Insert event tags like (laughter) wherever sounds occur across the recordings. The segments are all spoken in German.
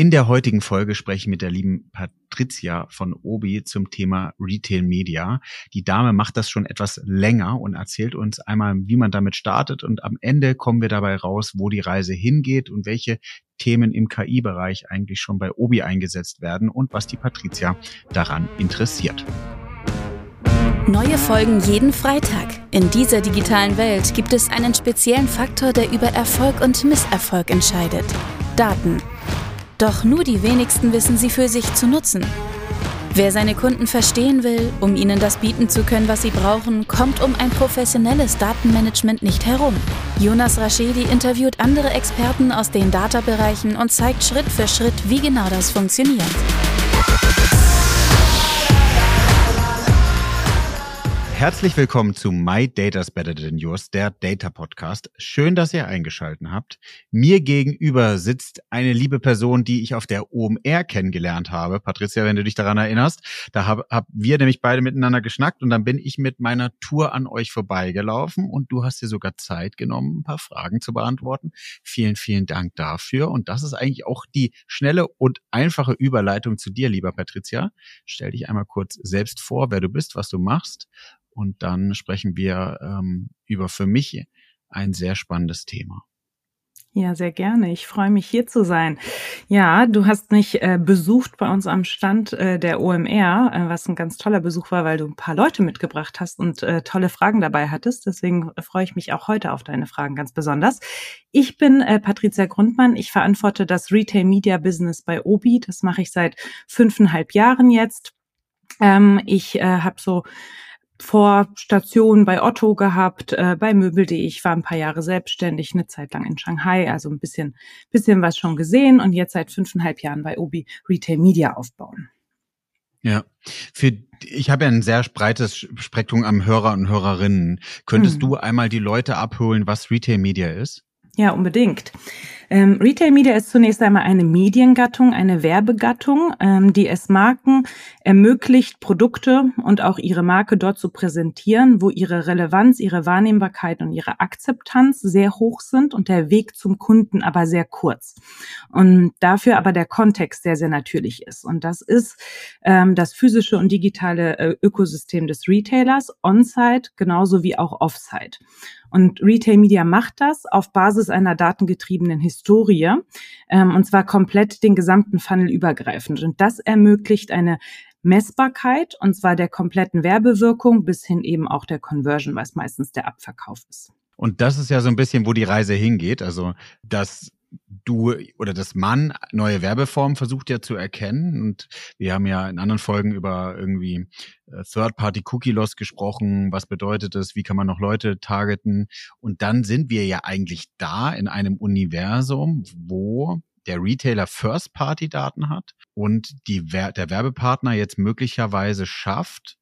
In der heutigen Folge spreche ich mit der lieben Patricia von Obi zum Thema Retail Media. Die Dame macht das schon etwas länger und erzählt uns einmal, wie man damit startet und am Ende kommen wir dabei raus, wo die Reise hingeht und welche Themen im KI-Bereich eigentlich schon bei Obi eingesetzt werden und was die Patricia daran interessiert. Neue Folgen jeden Freitag. In dieser digitalen Welt gibt es einen speziellen Faktor, der über Erfolg und Misserfolg entscheidet. Daten. Doch nur die wenigsten wissen sie für sich zu nutzen. Wer seine Kunden verstehen will, um ihnen das bieten zu können, was sie brauchen, kommt um ein professionelles Datenmanagement nicht herum. Jonas Raschedi interviewt andere Experten aus den Data-Bereichen und zeigt Schritt für Schritt, wie genau das funktioniert. Herzlich willkommen zu My Data's Better Than Yours, der Data Podcast. Schön, dass ihr eingeschalten habt. Mir gegenüber sitzt eine liebe Person, die ich auf der OMR kennengelernt habe. Patricia, wenn du dich daran erinnerst, da haben hab wir nämlich beide miteinander geschnackt und dann bin ich mit meiner Tour an euch vorbeigelaufen und du hast dir sogar Zeit genommen, ein paar Fragen zu beantworten. Vielen, vielen Dank dafür. Und das ist eigentlich auch die schnelle und einfache Überleitung zu dir, lieber Patricia. Stell dich einmal kurz selbst vor, wer du bist, was du machst und dann sprechen wir ähm, über für mich ein sehr spannendes Thema. Ja, sehr gerne. Ich freue mich hier zu sein. Ja, du hast mich äh, besucht bei uns am Stand äh, der OMR, äh, was ein ganz toller Besuch war, weil du ein paar Leute mitgebracht hast und äh, tolle Fragen dabei hattest. Deswegen freue ich mich auch heute auf deine Fragen ganz besonders. Ich bin äh, Patricia Grundmann. Ich verantworte das Retail Media Business bei Obi. Das mache ich seit fünfeinhalb Jahren jetzt. Ähm, ich äh, habe so Vorstationen bei Otto gehabt, äh, bei Möbel.de. Ich war ein paar Jahre selbstständig, eine Zeit lang in Shanghai, also ein bisschen, bisschen was schon gesehen und jetzt seit fünfeinhalb Jahren bei Obi Retail Media aufbauen. Ja, für ich habe ja ein sehr breites Spektrum am Hörer und Hörerinnen. Könntest hm. du einmal die Leute abholen, was Retail Media ist? Ja, unbedingt. Ähm, Retail Media ist zunächst einmal eine Mediengattung, eine Werbegattung, ähm, die es Marken ermöglicht, Produkte und auch ihre Marke dort zu präsentieren, wo ihre Relevanz, ihre Wahrnehmbarkeit und ihre Akzeptanz sehr hoch sind und der Weg zum Kunden aber sehr kurz. Und dafür aber der Kontext sehr, sehr natürlich ist. Und das ist ähm, das physische und digitale äh, Ökosystem des Retailers, on-site genauso wie auch off-site. Und Retail Media macht das auf Basis einer datengetriebenen Historie, ähm, und zwar komplett den gesamten Funnel übergreifend. Und das ermöglicht eine Messbarkeit, und zwar der kompletten Werbewirkung bis hin eben auch der Conversion, was meistens der Abverkauf ist. Und das ist ja so ein bisschen, wo die Reise hingeht. Also, dass du oder das Mann neue Werbeformen versucht ja zu erkennen. Und wir haben ja in anderen Folgen über irgendwie äh, Third-Party-Cookie-Loss gesprochen. Was bedeutet das? Wie kann man noch Leute targeten? Und dann sind wir ja eigentlich da in einem Universum, wo der Retailer First-Party-Daten hat und die, der Werbepartner jetzt möglicherweise schafft,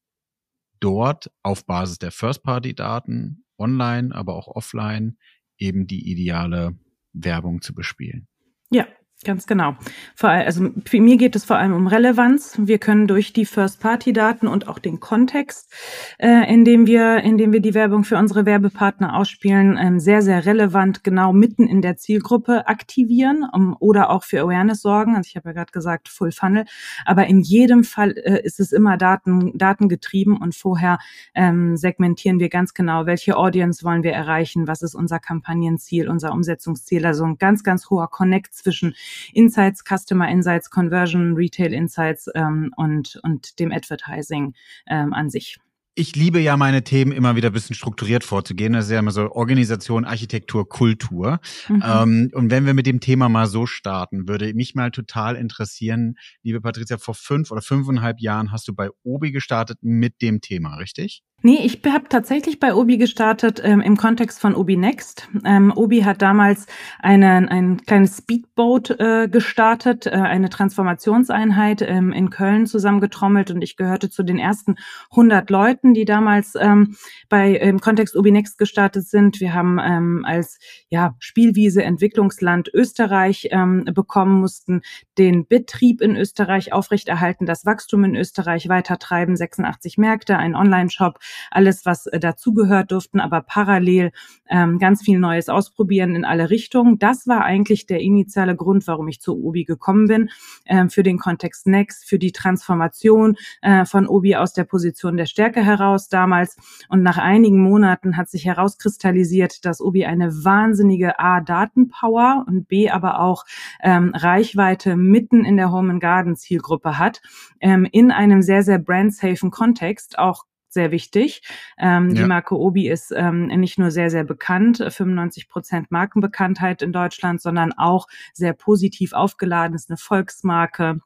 dort auf Basis der First-Party-Daten online, aber auch offline eben die ideale Werbung zu bespielen. Ja, Ganz genau. Vor allem, also für mir geht es vor allem um Relevanz. Wir können durch die First-Party-Daten und auch den Kontext, äh, in dem wir, in dem wir die Werbung für unsere Werbepartner ausspielen, ähm, sehr, sehr relevant genau mitten in der Zielgruppe aktivieren um, oder auch für Awareness sorgen. Also ich habe ja gerade gesagt Full Funnel, aber in jedem Fall äh, ist es immer Daten, datengetrieben und vorher ähm, segmentieren wir ganz genau, welche Audience wollen wir erreichen, was ist unser Kampagnenziel, unser Umsetzungsziel. Also ein ganz, ganz hoher Connect zwischen Insights, Customer Insights, Conversion, Retail Insights ähm, und, und dem Advertising ähm, an sich ich liebe ja meine Themen immer wieder ein bisschen strukturiert vorzugehen. Das ist ja immer so Organisation, Architektur, Kultur. Mhm. Ähm, und wenn wir mit dem Thema mal so starten, würde mich mal total interessieren, liebe Patricia, vor fünf oder fünfeinhalb Jahren hast du bei Obi gestartet mit dem Thema, richtig? Nee, ich habe tatsächlich bei Obi gestartet ähm, im Kontext von Obi Next. Ähm, Obi hat damals eine, ein kleines Speedboat äh, gestartet, äh, eine Transformationseinheit ähm, in Köln zusammengetrommelt und ich gehörte zu den ersten 100 Leuten, die damals ähm, bei im Kontext Obi Next gestartet sind. Wir haben ähm, als ja, Spielwiese Entwicklungsland Österreich ähm, bekommen, mussten den Betrieb in Österreich aufrechterhalten, das Wachstum in Österreich weitertreiben, 86 Märkte, ein Online-Shop, alles, was äh, dazugehört, durften aber parallel ähm, ganz viel Neues ausprobieren in alle Richtungen. Das war eigentlich der initiale Grund, warum ich zu Obi gekommen bin, äh, für den Kontext Next, für die Transformation äh, von Obi aus der Position der Stärke heraus damals. Und nach einigen Monaten hat sich herauskristallisiert, dass Obi eine wahnsinnige A, Datenpower und B, aber auch ähm, Reichweite mitten in der Home and Garden Zielgruppe hat, ähm, in einem sehr, sehr brand-safen Kontext, auch sehr wichtig. Ähm, ja. Die Marke Obi ist ähm, nicht nur sehr, sehr bekannt, 95 Prozent Markenbekanntheit in Deutschland, sondern auch sehr positiv aufgeladen, ist eine Volksmarke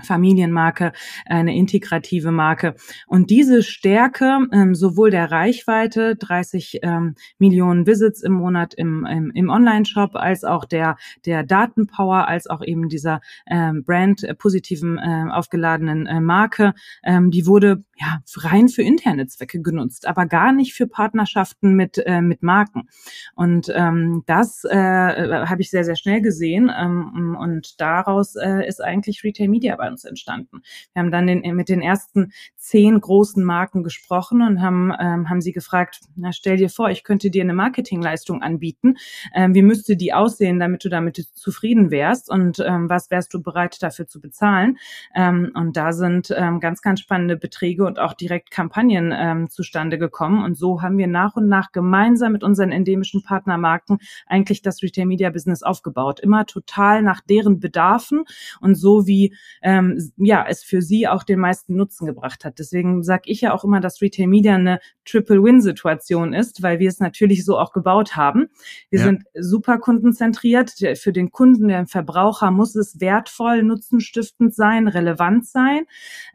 Familienmarke, eine integrative Marke. Und diese Stärke ähm, sowohl der Reichweite, 30 ähm, Millionen Visits im Monat im, im, im Online-Shop, als auch der, der Datenpower, als auch eben dieser ähm, Brand äh, positiven äh, aufgeladenen äh, Marke, ähm, die wurde ja rein für interne Zwecke genutzt, aber gar nicht für Partnerschaften mit, äh, mit Marken. Und ähm, das äh, habe ich sehr, sehr schnell gesehen. Ähm, und daraus äh, ist eigentlich Retail Media bei uns entstanden. Wir haben dann den, mit den ersten zehn großen Marken gesprochen und haben, ähm, haben sie gefragt, na stell dir vor, ich könnte dir eine Marketingleistung anbieten. Ähm, wie müsste die aussehen, damit du damit zufrieden wärst und ähm, was wärst du bereit dafür zu bezahlen? Ähm, und da sind ähm, ganz, ganz spannende Beträge und auch direkt Kampagnen ähm, zustande gekommen. Und so haben wir nach und nach gemeinsam mit unseren endemischen Partnermarken eigentlich das Retail Media Business aufgebaut. Immer total nach deren Bedarfen und so wie ähm, ja es für sie auch den meisten Nutzen gebracht hat. Deswegen sage ich ja auch immer, dass Retail Media eine Triple-Win-Situation ist, weil wir es natürlich so auch gebaut haben. Wir ja. sind super kundenzentriert. Für den Kunden, den Verbraucher muss es wertvoll, nutzenstiftend sein, relevant sein.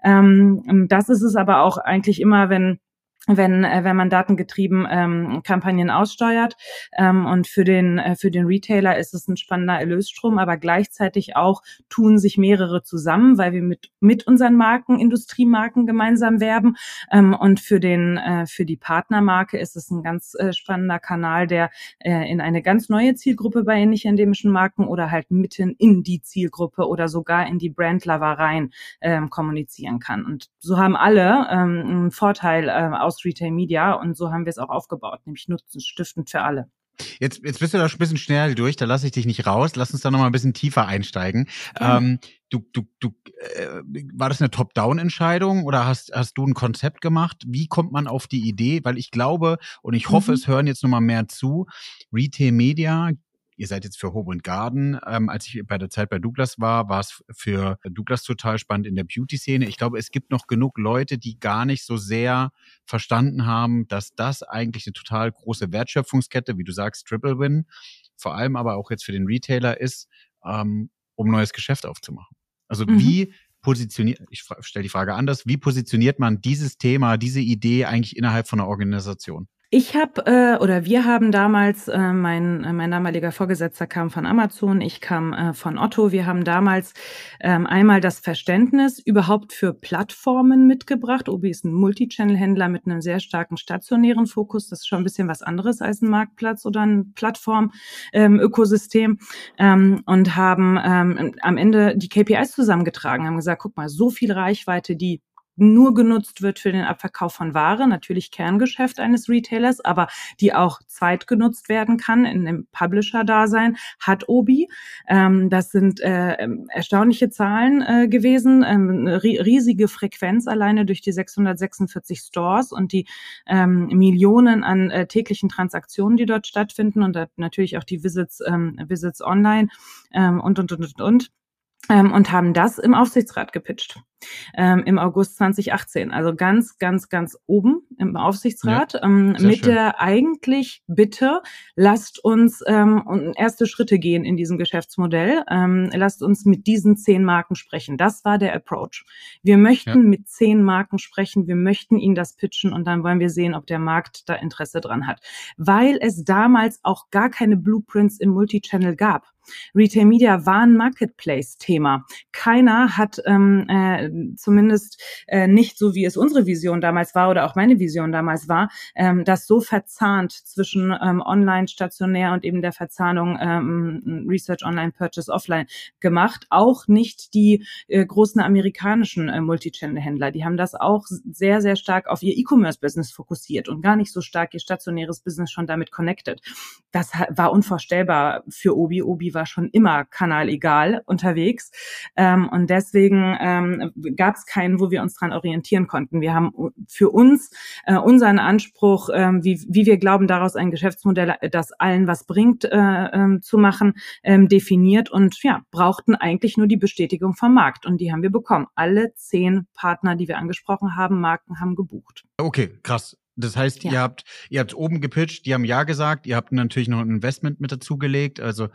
Ähm, das ist es aber auch eigentlich immer, wenn wenn, äh, wenn man datengetrieben ähm, Kampagnen aussteuert. Ähm, und für den, äh, für den Retailer ist es ein spannender Erlösstrom, aber gleichzeitig auch tun sich mehrere zusammen, weil wir mit, mit unseren Marken, Industriemarken gemeinsam werben. Ähm, und für, den, äh, für die Partnermarke ist es ein ganz äh, spannender Kanal, der äh, in eine ganz neue Zielgruppe bei nicht endemischen Marken oder halt mitten in die Zielgruppe oder sogar in die Brandlover rein ähm, kommunizieren kann. Und so haben alle ähm, einen Vorteil äh, aus aus Retail Media und so haben wir es auch aufgebaut, nämlich nutzenstiftend für alle. Jetzt, jetzt bist du da schon ein bisschen schnell durch, da lasse ich dich nicht raus. Lass uns da noch mal ein bisschen tiefer einsteigen. Ja. Ähm, du, du, du, äh, war das eine Top-Down-Entscheidung oder hast, hast du ein Konzept gemacht? Wie kommt man auf die Idee? Weil ich glaube und ich hoffe, mhm. es hören jetzt noch mal mehr zu. Retail Media ihr seid jetzt für Home and Garden. Ähm, als ich bei der Zeit bei Douglas war, war es für Douglas total spannend in der Beauty-Szene. Ich glaube, es gibt noch genug Leute, die gar nicht so sehr verstanden haben, dass das eigentlich eine total große Wertschöpfungskette, wie du sagst, Triple Win, vor allem aber auch jetzt für den Retailer ist, ähm, um neues Geschäft aufzumachen. Also mhm. wie positioniert, ich stelle die Frage anders, wie positioniert man dieses Thema, diese Idee eigentlich innerhalb von einer Organisation? Ich habe äh, oder wir haben damals, äh, mein, äh, mein damaliger Vorgesetzter kam von Amazon, ich kam äh, von Otto. Wir haben damals ähm, einmal das Verständnis überhaupt für Plattformen mitgebracht. Obi ist ein Multichannel-Händler mit einem sehr starken stationären Fokus. Das ist schon ein bisschen was anderes als ein Marktplatz oder ein Plattform-Ökosystem. Ähm, ähm, und haben ähm, am Ende die KPIs zusammengetragen, haben gesagt, guck mal, so viel Reichweite, die nur genutzt wird für den Abverkauf von Ware, natürlich Kerngeschäft eines Retailers, aber die auch zweitgenutzt werden kann in dem Publisher-Dasein, hat Obi. Ähm, das sind äh, erstaunliche Zahlen äh, gewesen, ähm, riesige Frequenz alleine durch die 646 Stores und die ähm, Millionen an äh, täglichen Transaktionen, die dort stattfinden und natürlich auch die Visits, ähm, Visits online ähm, und, und, und, und, und ähm, und haben das im Aufsichtsrat gepitcht ähm, im August 2018. Also ganz, ganz, ganz oben im Aufsichtsrat ja, ähm, mit schön. der eigentlich Bitte, lasst uns ähm, erste Schritte gehen in diesem Geschäftsmodell. Ähm, lasst uns mit diesen zehn Marken sprechen. Das war der Approach. Wir möchten ja. mit zehn Marken sprechen. Wir möchten ihnen das pitchen und dann wollen wir sehen, ob der Markt da Interesse dran hat. Weil es damals auch gar keine Blueprints im Multichannel gab. Retail Media war ein Marketplace-Thema. Keiner hat ähm, äh, zumindest äh, nicht so, wie es unsere Vision damals war oder auch meine Vision damals war, ähm, das so verzahnt zwischen ähm, online, stationär und eben der Verzahnung ähm, Research Online, Purchase Offline gemacht. Auch nicht die äh, großen amerikanischen äh, Multichannel-Händler. Die haben das auch sehr, sehr stark auf ihr E-Commerce-Business fokussiert und gar nicht so stark ihr stationäres Business schon damit connected. Das war unvorstellbar für Obi. Obi war schon immer kanalegal unterwegs. Ähm, und deswegen ähm, gab es keinen, wo wir uns dran orientieren konnten. Wir haben für uns äh, unseren Anspruch, äh, wie, wie wir glauben, daraus ein Geschäftsmodell, äh, das allen was bringt, äh, äh, zu machen, äh, definiert und ja, brauchten eigentlich nur die Bestätigung vom Markt. Und die haben wir bekommen. Alle zehn Partner, die wir angesprochen haben, Marken haben gebucht. Okay, krass. Das heißt, ja. ihr habt, ihr habt oben gepitcht, die haben ja gesagt, ihr habt natürlich noch ein Investment mit dazugelegt. Also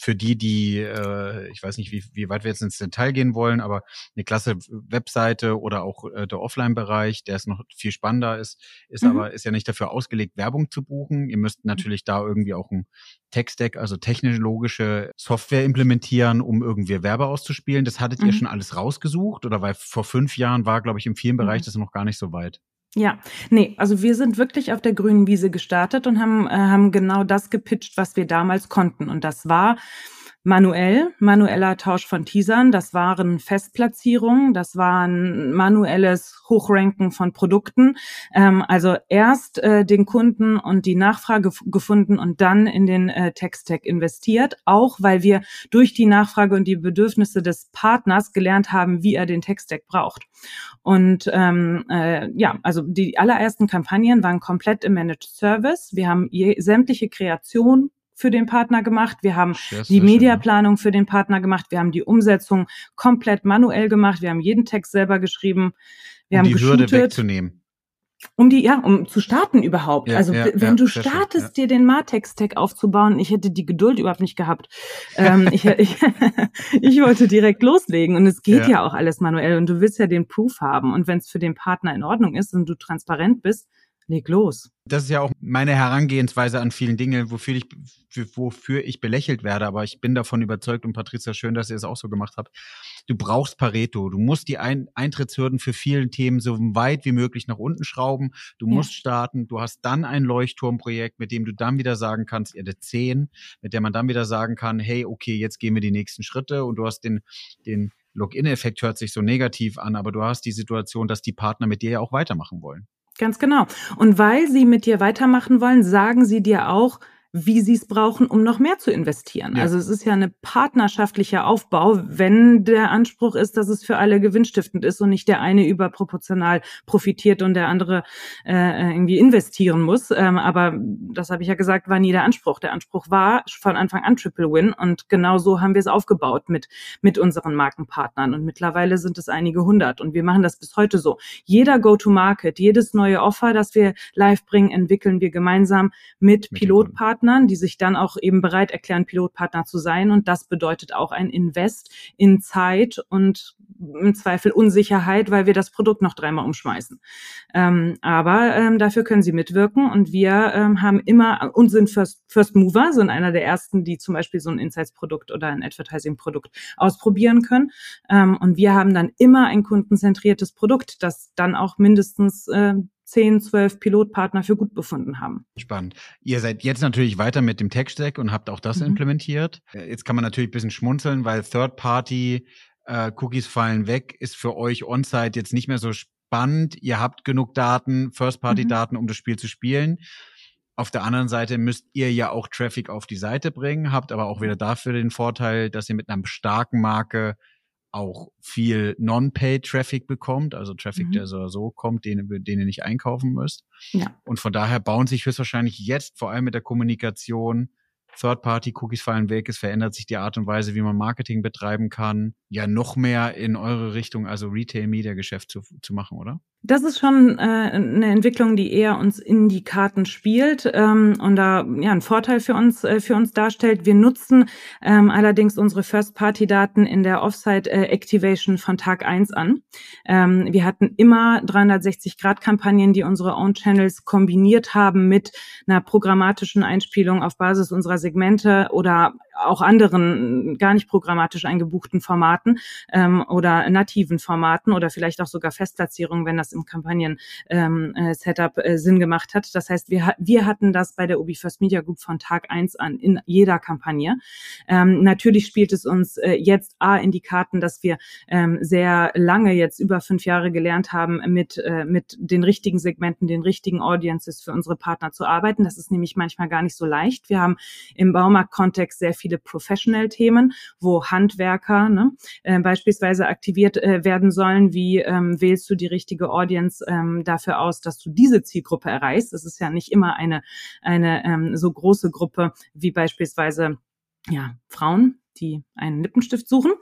für die, die, äh, ich weiß nicht, wie, wie weit wir jetzt ins Detail gehen wollen, aber eine klasse Webseite oder auch äh, der Offline-Bereich, der ist noch viel spannender ist, ist mhm. aber, ist ja nicht dafür ausgelegt, Werbung zu buchen. Ihr müsst natürlich da irgendwie auch ein Tech-Stack, also technologische Software implementieren, um irgendwie Werbe auszuspielen. Das hattet mhm. ihr schon alles rausgesucht oder weil vor fünf Jahren war, glaube ich, im vielen Bereich mhm. das noch gar nicht so weit. Ja, nee, also wir sind wirklich auf der grünen Wiese gestartet und haben, äh, haben genau das gepitcht, was wir damals konnten. Und das war manuell, manueller Tausch von Teasern, das waren Festplatzierungen, das waren manuelles Hochranken von Produkten. Ähm, also erst äh, den Kunden und die Nachfrage gefunden und dann in den äh, Tech-Stack investiert, auch weil wir durch die Nachfrage und die Bedürfnisse des Partners gelernt haben, wie er den Tech-Stack braucht. Und ähm, äh, ja, also die allerersten Kampagnen waren komplett im Managed Service. Wir haben je, sämtliche Kreation für den Partner gemacht, wir haben die Mediaplanung für den Partner gemacht, wir haben die Umsetzung komplett manuell gemacht, wir haben jeden Text selber geschrieben, wir um haben die Hürde wegzunehmen. Um die, ja, um zu starten überhaupt. Ja, also ja, wenn ja, du startest, dir den Martex-Tag aufzubauen, ich hätte die Geduld überhaupt nicht gehabt. ähm, ich, ich, (laughs) ich wollte direkt loslegen und es geht ja. auch alles manuell und du willst ja den Proof haben. Und wenn es für den Partner in Ordnung ist und du transparent bist, leg los. Das ist ja auch meine Herangehensweise an vielen Dingen, wofür ich, wofür ich belächelt werde. Aber ich bin davon überzeugt und Patricia, schön, dass ihr es auch so gemacht habt. Du brauchst Pareto. Du musst die Ein Eintrittshürden für vielen Themen so weit wie möglich nach unten schrauben. Du ja. musst starten. Du hast dann ein Leuchtturmprojekt, mit dem du dann wieder sagen kannst, ihr habt 10, mit der man dann wieder sagen kann, hey, okay, jetzt gehen wir die nächsten Schritte und du hast den, den Login-Effekt hört sich so negativ an, aber du hast die Situation, dass die Partner mit dir ja auch weitermachen wollen. Ganz genau. Und weil sie mit dir weitermachen wollen, sagen sie dir auch, wie sie es brauchen, um noch mehr zu investieren. Ja. Also es ist ja eine partnerschaftlicher Aufbau, wenn der Anspruch ist, dass es für alle gewinnstiftend ist und nicht der eine überproportional profitiert und der andere äh, irgendwie investieren muss. Ähm, aber das habe ich ja gesagt, war nie der Anspruch. Der Anspruch war von Anfang an Triple Win und genau so haben wir es aufgebaut mit mit unseren Markenpartnern und mittlerweile sind es einige hundert und wir machen das bis heute so. Jeder Go-to-Market, jedes neue Offer, das wir live bringen, entwickeln wir gemeinsam mit, mit Pilotpartnern Pilotpartnern, die sich dann auch eben bereit erklären, Pilotpartner zu sein. Und das bedeutet auch ein Invest in Zeit und im Zweifel Unsicherheit, weil wir das Produkt noch dreimal umschmeißen. Ähm, aber ähm, dafür können sie mitwirken und wir ähm, haben immer und sind First, First Mover, sind einer der ersten, die zum Beispiel so ein Insights-Produkt oder ein Advertising-Produkt ausprobieren können. Ähm, und wir haben dann immer ein kundenzentriertes Produkt, das dann auch mindestens äh, 10, 12 Pilotpartner für gut befunden haben. Spannend. Ihr seid jetzt natürlich weiter mit dem Tech-Stack und habt auch das mhm. implementiert. Äh, jetzt kann man natürlich ein bisschen schmunzeln, weil Third-Party äh, Cookies fallen weg, ist für euch On-Site jetzt nicht mehr so spannend. Ihr habt genug Daten, First-Party-Daten, mhm. um das Spiel zu spielen. Auf der anderen Seite müsst ihr ja auch Traffic auf die Seite bringen, habt aber auch wieder dafür den Vorteil, dass ihr mit einer starken Marke auch viel Non-Pay-Traffic bekommt, also Traffic, mhm. der so, so kommt, den, den ihr nicht einkaufen müsst. Ja. Und von daher bauen sich höchstwahrscheinlich jetzt vor allem mit der Kommunikation Third-Party-Cookies fallen weg, es verändert sich die Art und Weise, wie man Marketing betreiben kann, ja noch mehr in eure Richtung, also Retail-Media-Geschäft zu, zu machen, oder? Das ist schon äh, eine Entwicklung, die eher uns in die Karten spielt ähm, und da ja einen Vorteil für uns äh, für uns darstellt. Wir nutzen ähm, allerdings unsere First-Party-Daten in der Offsite-Activation von Tag eins an. Ähm, wir hatten immer 360-Grad-Kampagnen, die unsere Own-Channels kombiniert haben mit einer programmatischen Einspielung auf Basis unserer Segmente oder auch anderen gar nicht programmatisch eingebuchten Formaten ähm, oder nativen Formaten oder vielleicht auch sogar Festplatzierungen, wenn das im Kampagnen-Setup ähm, äh, Sinn gemacht hat. Das heißt, wir, wir hatten das bei der Ubi First Media Group von Tag eins an in jeder Kampagne. Ähm, natürlich spielt es uns äh, jetzt A in die Karten, dass wir ähm, sehr lange, jetzt über fünf Jahre gelernt haben, mit, äh, mit den richtigen Segmenten, den richtigen Audiences für unsere Partner zu arbeiten. Das ist nämlich manchmal gar nicht so leicht. Wir haben im Baumarkt-Kontext sehr viele Professional-Themen, wo Handwerker ne, äh, beispielsweise aktiviert äh, werden sollen. Wie ähm, wählst du die richtige Audience ähm, dafür aus, dass du diese Zielgruppe erreichst? Es ist ja nicht immer eine, eine ähm, so große Gruppe wie beispielsweise ja, Frauen, die einen Lippenstift suchen,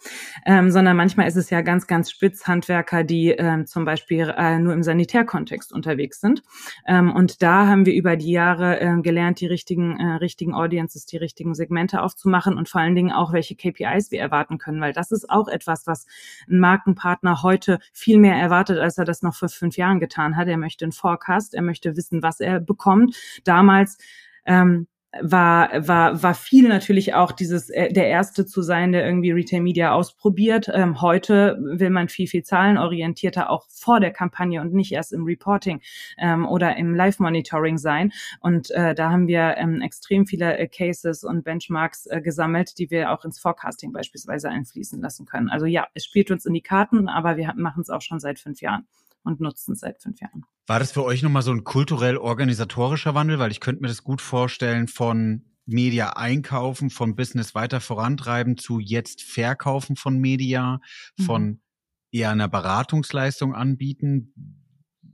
ähm, sondern manchmal ist es ja ganz, ganz spitz Handwerker, die ähm, zum Beispiel äh, nur im Sanitärkontext unterwegs sind. Ähm, und da haben wir über die Jahre äh, gelernt, die richtigen, äh, richtigen Audiences, die richtigen Segmente aufzumachen und vor allen Dingen auch, welche KPIs wir erwarten können, weil das ist auch etwas, was ein Markenpartner heute viel mehr erwartet, als er das noch vor fünf Jahren getan hat. Er möchte einen Forecast, er möchte wissen, was er bekommt. Damals ähm, war, war, war viel natürlich auch dieses, äh, der Erste zu sein, der irgendwie Retail Media ausprobiert. Ähm, heute will man viel, viel zahlenorientierter auch vor der Kampagne und nicht erst im Reporting ähm, oder im Live-Monitoring sein. Und äh, da haben wir ähm, extrem viele äh, Cases und Benchmarks äh, gesammelt, die wir auch ins Forecasting beispielsweise einfließen lassen können. Also ja, es spielt uns in die Karten, aber wir machen es auch schon seit fünf Jahren und nutzen es seit fünf Jahren. War das für euch nochmal so ein kulturell-organisatorischer Wandel? Weil ich könnte mir das gut vorstellen von Media einkaufen, von Business weiter vorantreiben zu jetzt verkaufen von Media, von mhm. eher einer Beratungsleistung anbieten.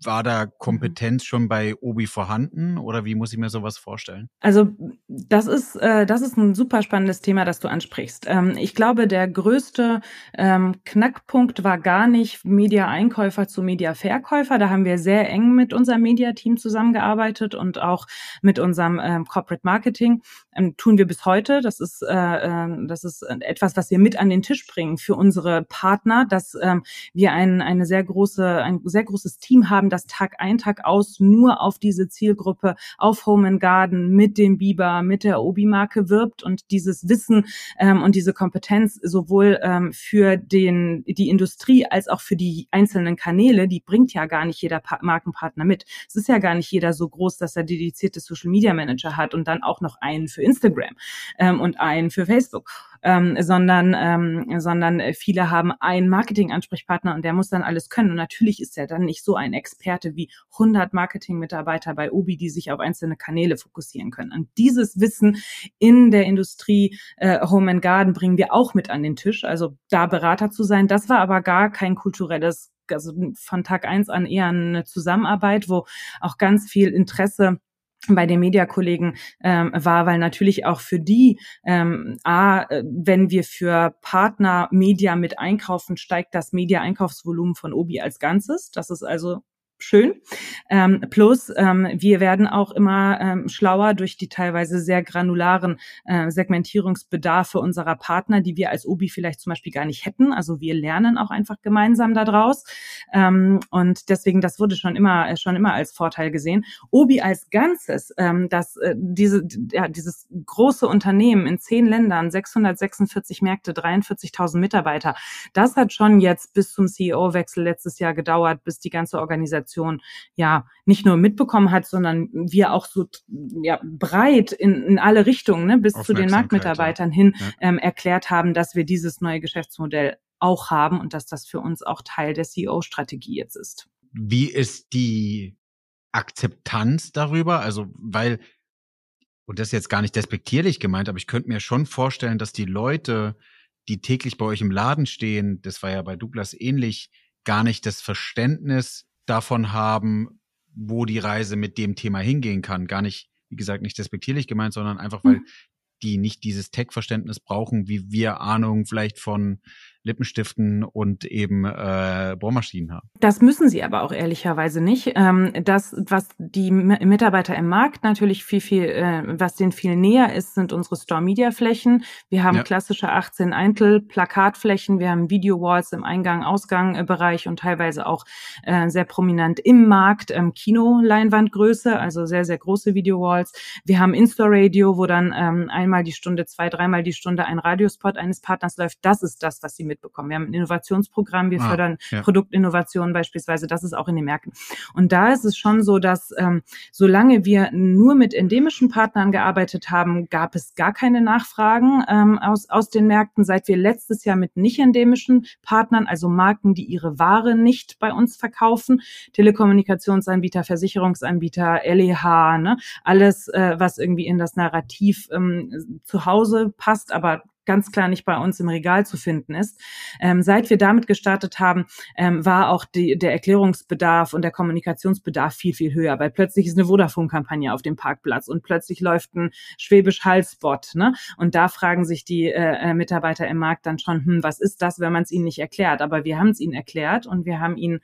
War da mhm. Kompetenz schon bei Obi vorhanden oder wie muss ich mir sowas vorstellen? Also das ist, äh, das ist ein super spannendes Thema, das du ansprichst. Ähm, ich glaube, der größte ähm, Knackpunkt war gar nicht Media-Einkäufer zu Media-Verkäufer. Da haben wir sehr eng mit unserem Media-Team zusammengearbeitet und auch mit unserem ähm, Corporate Marketing. Ähm, tun wir bis heute. Das ist, äh, äh, das ist etwas, was wir mit an den Tisch bringen für unsere Partner, dass ähm, wir ein, eine sehr große, ein sehr großes Team haben, das Tag ein, Tag aus nur auf diese Zielgruppe, auf Home and Garden mit dem Biber, mit der Obi-Marke wirbt und dieses Wissen ähm, und diese Kompetenz sowohl ähm, für den, die Industrie als auch für die einzelnen Kanäle, die bringt ja gar nicht jeder pa Markenpartner mit. Es ist ja gar nicht jeder so groß, dass er dedizierte Social Media Manager hat und dann auch noch einen für Instagram ähm, und einen für Facebook, ähm, sondern, ähm, sondern viele haben einen Marketing-Ansprechpartner und der muss dann alles können. Und natürlich ist er dann nicht so ein Experte wie 100 Marketing-Mitarbeiter bei Obi, die sich auf einzelne Kanäle fokussieren können. Und dieses Wissen in der Industrie äh, Home and Garden bringen wir auch mit an den Tisch. Also da Berater zu sein, das war aber gar kein kulturelles also von Tag eins an eher eine Zusammenarbeit, wo auch ganz viel Interesse bei den Mediakollegen ähm, war, weil natürlich auch für die, ähm, a, äh, wenn wir für Partner Media mit einkaufen, steigt das Media-Einkaufsvolumen von Obi als Ganzes. Das ist also schön. Ähm, plus, ähm, wir werden auch immer ähm, schlauer durch die teilweise sehr granularen äh, Segmentierungsbedarfe unserer Partner, die wir als Obi vielleicht zum Beispiel gar nicht hätten. Also wir lernen auch einfach gemeinsam daraus. Ähm, und deswegen, das wurde schon immer, äh, schon immer als Vorteil gesehen. Obi als Ganzes, ähm, dass äh, diese, ja, dieses große Unternehmen in zehn Ländern, 646 Märkte, 43.000 Mitarbeiter, das hat schon jetzt bis zum CEO-Wechsel letztes Jahr gedauert, bis die ganze Organisation Organisation ja nicht nur mitbekommen hat, sondern wir auch so ja, breit in, in alle Richtungen, ne, bis zu den Marktmitarbeitern ja. hin ähm, erklärt haben, dass wir dieses neue Geschäftsmodell auch haben und dass das für uns auch Teil der CEO-Strategie jetzt ist. Wie ist die Akzeptanz darüber? Also, weil, und das ist jetzt gar nicht despektierlich gemeint, aber ich könnte mir schon vorstellen, dass die Leute, die täglich bei euch im Laden stehen, das war ja bei Douglas ähnlich, gar nicht das Verständnis davon haben, wo die Reise mit dem Thema hingehen kann. Gar nicht, wie gesagt, nicht despektierlich gemeint, sondern einfach, weil mhm. die nicht dieses Tech-Verständnis brauchen, wie wir Ahnung vielleicht von Lippenstiften und eben äh, Bohrmaschinen haben. Das müssen sie aber auch ehrlicherweise nicht. Ähm, das, was die Mitarbeiter im Markt natürlich viel, viel, äh, was denen viel näher ist, sind unsere Store-Media-Flächen. Wir haben ja. klassische 18 Eintel, Plakatflächen, wir haben Video-Walls im Eingang-Ausgang-Bereich und teilweise auch äh, sehr prominent im Markt ähm, Kino-Leinwandgröße, also sehr, sehr große Video-Walls. Wir haben In-Store-Radio, wo dann ähm, einmal die Stunde, zwei, dreimal die Stunde ein Radiospot eines Partners läuft. Das ist das, was sie mit mitbekommen. Wir haben ein Innovationsprogramm, wir ah, fördern ja. Produktinnovationen beispielsweise, das ist auch in den Märkten. Und da ist es schon so, dass ähm, solange wir nur mit endemischen Partnern gearbeitet haben, gab es gar keine Nachfragen ähm, aus, aus den Märkten. Seit wir letztes Jahr mit nicht endemischen Partnern, also Marken, die ihre Ware nicht bei uns verkaufen, Telekommunikationsanbieter, Versicherungsanbieter, LEH, ne, alles, äh, was irgendwie in das Narrativ ähm, zu Hause passt, aber ganz klar nicht bei uns im Regal zu finden ist. Ähm, seit wir damit gestartet haben, ähm, war auch die, der Erklärungsbedarf und der Kommunikationsbedarf viel, viel höher, weil plötzlich ist eine Vodafone-Kampagne auf dem Parkplatz und plötzlich läuft ein Schwäbisch Hall-Spot. Ne? Und da fragen sich die äh, äh, Mitarbeiter im Markt dann schon, hm, was ist das, wenn man es ihnen nicht erklärt? Aber wir haben es ihnen erklärt und wir haben ihnen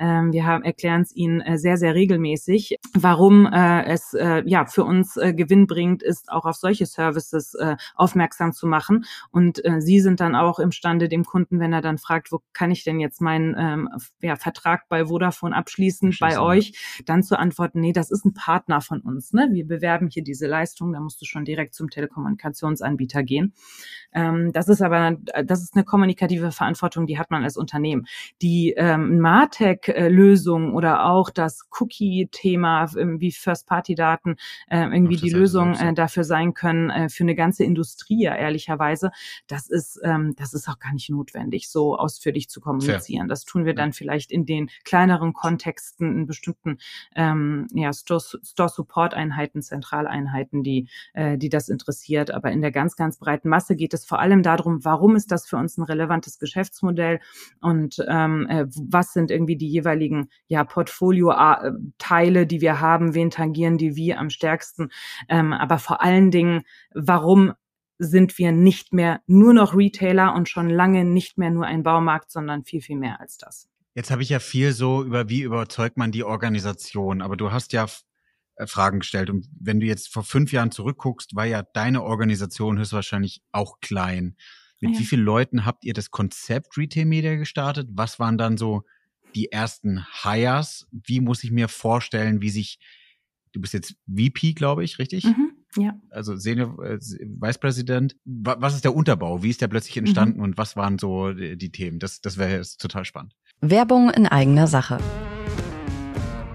wir haben, erklären es Ihnen äh, sehr, sehr regelmäßig, warum äh, es äh, ja für uns äh, Gewinn bringt, ist auch auf solche Services äh, aufmerksam zu machen. Und äh, Sie sind dann auch imstande, dem Kunden, wenn er dann fragt, wo kann ich denn jetzt meinen ähm, ja, Vertrag bei Vodafone abschließen, bei euch, dann zu antworten, nee, das ist ein Partner von uns. Ne? Wir bewerben hier diese Leistung, da musst du schon direkt zum Telekommunikationsanbieter gehen. Ähm, das ist aber, das ist eine kommunikative Verantwortung, die hat man als Unternehmen. Die ähm, Martech Lösung oder auch das Cookie-Thema, ähm, wie First-Party-Daten äh, irgendwie die Lösung äh, dafür sein können, äh, für eine ganze Industrie, ja, ehrlicherweise, das ist, ähm, das ist auch gar nicht notwendig, so ausführlich zu kommunizieren. Fair. Das tun wir dann vielleicht in den kleineren Kontexten, in bestimmten ähm, ja, Store-Support-Einheiten, Zentraleinheiten, die, äh, die das interessiert. Aber in der ganz, ganz breiten Masse geht es vor allem darum, warum ist das für uns ein relevantes Geschäftsmodell und ähm, äh, was sind irgendwie die jeweiligen ja, Portfolio-Teile, die wir haben, wen tangieren die wie am stärksten. Ähm, aber vor allen Dingen, warum sind wir nicht mehr nur noch Retailer und schon lange nicht mehr nur ein Baumarkt, sondern viel, viel mehr als das. Jetzt habe ich ja viel so über, wie überzeugt man die Organisation, aber du hast ja äh, Fragen gestellt. Und wenn du jetzt vor fünf Jahren zurückguckst, war ja deine Organisation höchstwahrscheinlich auch klein. Mit ja. wie vielen Leuten habt ihr das Konzept Retail Media gestartet? Was waren dann so die ersten Hires? Wie muss ich mir vorstellen, wie sich, du bist jetzt VP, glaube ich, richtig? Mhm, ja. Also Senior äh, Vice President. Was ist der Unterbau? Wie ist der plötzlich mhm. entstanden mhm. und was waren so die, die Themen? Das, das wäre jetzt total spannend. Werbung in eigener Sache.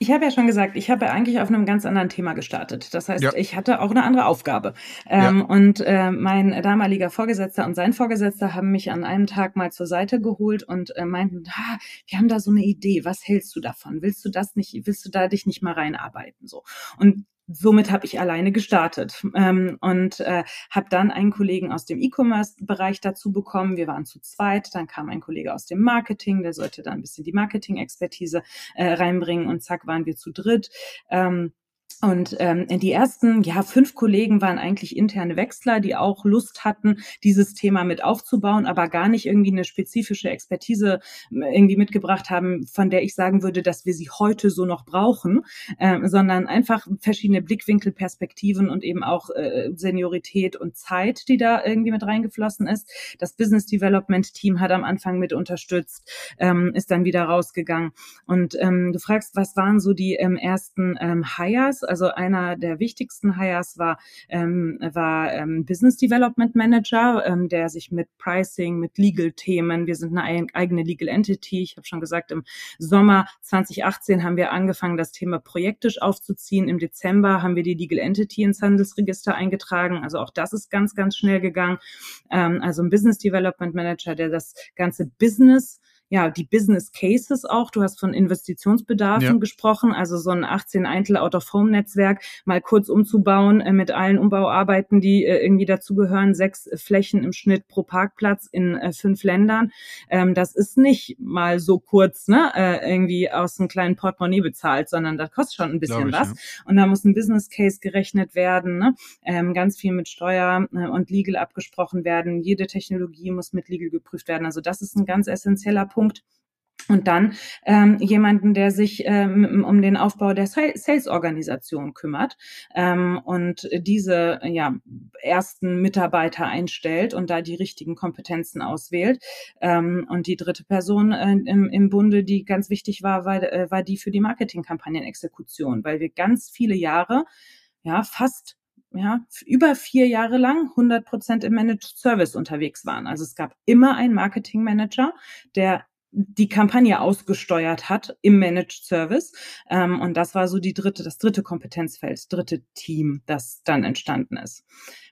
Ich habe ja schon gesagt, ich habe eigentlich auf einem ganz anderen Thema gestartet. Das heißt, ja. ich hatte auch eine andere Aufgabe. Ähm, ja. Und äh, mein damaliger Vorgesetzter und sein Vorgesetzter haben mich an einem Tag mal zur Seite geholt und äh, meinten, ah, wir haben da so eine Idee. Was hältst du davon? Willst du das nicht? Willst du da dich nicht mal reinarbeiten? So. Und somit habe ich alleine gestartet ähm, und äh, habe dann einen Kollegen aus dem E-Commerce-Bereich dazu bekommen. Wir waren zu zweit. Dann kam ein Kollege aus dem Marketing, der sollte dann ein bisschen die Marketing-Expertise äh, reinbringen und zack waren wir zu dritt. Ähm, und ähm, die ersten, ja, fünf Kollegen waren eigentlich interne Wechsler, die auch Lust hatten, dieses Thema mit aufzubauen, aber gar nicht irgendwie eine spezifische Expertise äh, irgendwie mitgebracht haben, von der ich sagen würde, dass wir sie heute so noch brauchen, äh, sondern einfach verschiedene Blickwinkel, Perspektiven und eben auch äh, Seniorität und Zeit, die da irgendwie mit reingeflossen ist. Das Business Development Team hat am Anfang mit unterstützt, ähm, ist dann wieder rausgegangen. Und ähm, du fragst, was waren so die ähm, ersten ähm, Hires? Hires. Also einer der wichtigsten Hires war, ähm, war ähm, Business Development Manager, ähm, der sich mit Pricing, mit Legal-Themen, wir sind eine eigene Legal Entity. Ich habe schon gesagt, im Sommer 2018 haben wir angefangen, das Thema projektisch aufzuziehen. Im Dezember haben wir die Legal Entity ins Handelsregister eingetragen. Also auch das ist ganz, ganz schnell gegangen. Ähm, also ein Business Development Manager, der das ganze Business ja, die Business Cases auch. Du hast von Investitionsbedarfen ja. gesprochen, also so ein 18 Eintel Out-of-Home-Netzwerk mal kurz umzubauen äh, mit allen Umbauarbeiten, die äh, irgendwie dazugehören, sechs Flächen im Schnitt pro Parkplatz in äh, fünf Ländern. Ähm, das ist nicht mal so kurz, ne, äh, irgendwie aus einem kleinen Portemonnaie bezahlt, sondern das kostet schon ein bisschen ich, was. Ja. Und da muss ein Business Case gerechnet werden, ne? ähm, ganz viel mit Steuer äh, und Legal abgesprochen werden. Jede Technologie muss mit Legal geprüft werden. Also das ist ein ganz essentieller Punkt. Punkt. Und dann ähm, jemanden, der sich ähm, um den Aufbau der Sales-Organisation kümmert ähm, und diese ja, ersten Mitarbeiter einstellt und da die richtigen Kompetenzen auswählt. Ähm, und die dritte Person äh, im, im Bunde, die ganz wichtig war, war, äh, war die für die Marketingkampagnenexekution, weil wir ganz viele Jahre, ja, fast ja, über vier Jahre lang 100 Prozent im Managed Service unterwegs waren. Also es gab immer einen Marketing Manager, der die Kampagne ausgesteuert hat im Managed Service. Ähm, und das war so die dritte, das dritte Kompetenzfeld, das dritte Team, das dann entstanden ist.